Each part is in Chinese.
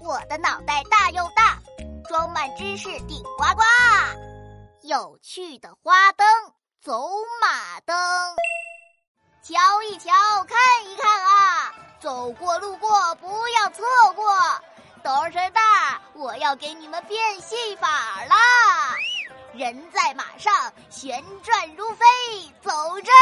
我的脑袋大又大，装满知识顶呱呱。有趣的花灯，走马灯，瞧一瞧，看一看啊！走过路过不要错过。冬神大，我要给你们变戏法啦！人在马上，旋转如飞，走着。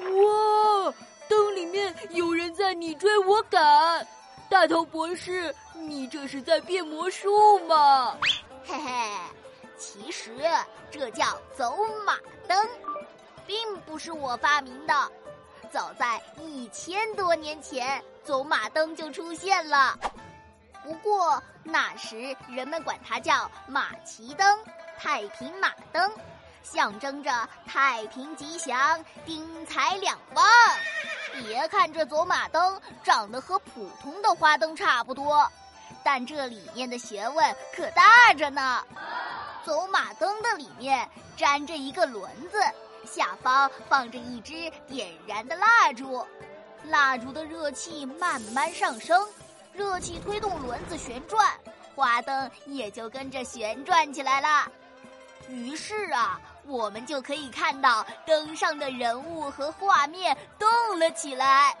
哇，灯里面有人在你追我赶。大头博士，你这是在变魔术吗？嘿嘿，其实这叫走马灯，并不是我发明的。早在一千多年前，走马灯就出现了。不过那时人们管它叫马旗灯、太平马灯，象征着太平吉祥、丁财两旺。别看这走马灯长得和普通的花灯差不多，但这里面的学问可大着呢。走马灯的里面粘着一个轮子，下方放着一支点燃的蜡烛，蜡烛的热气慢慢上升，热气推动轮子旋转，花灯也就跟着旋转起来了。于是啊。我们就可以看到灯上的人物和画面动了起来，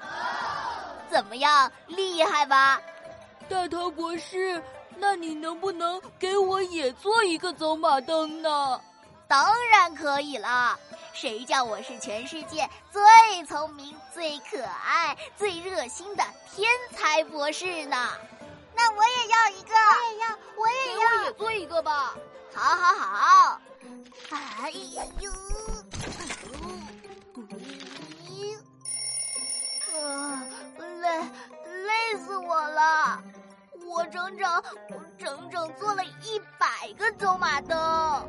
怎么样，厉害吧？大头博士，那你能不能给我也做一个走马灯呢？当然可以了，谁叫我是全世界最聪明、最可爱、最热心的天才博士呢？那我也要一个，我也要，我也要，我也做一个吧。好，好，好。哎呦！啊，累，累死我了！我整整整整做了一百个走马灯，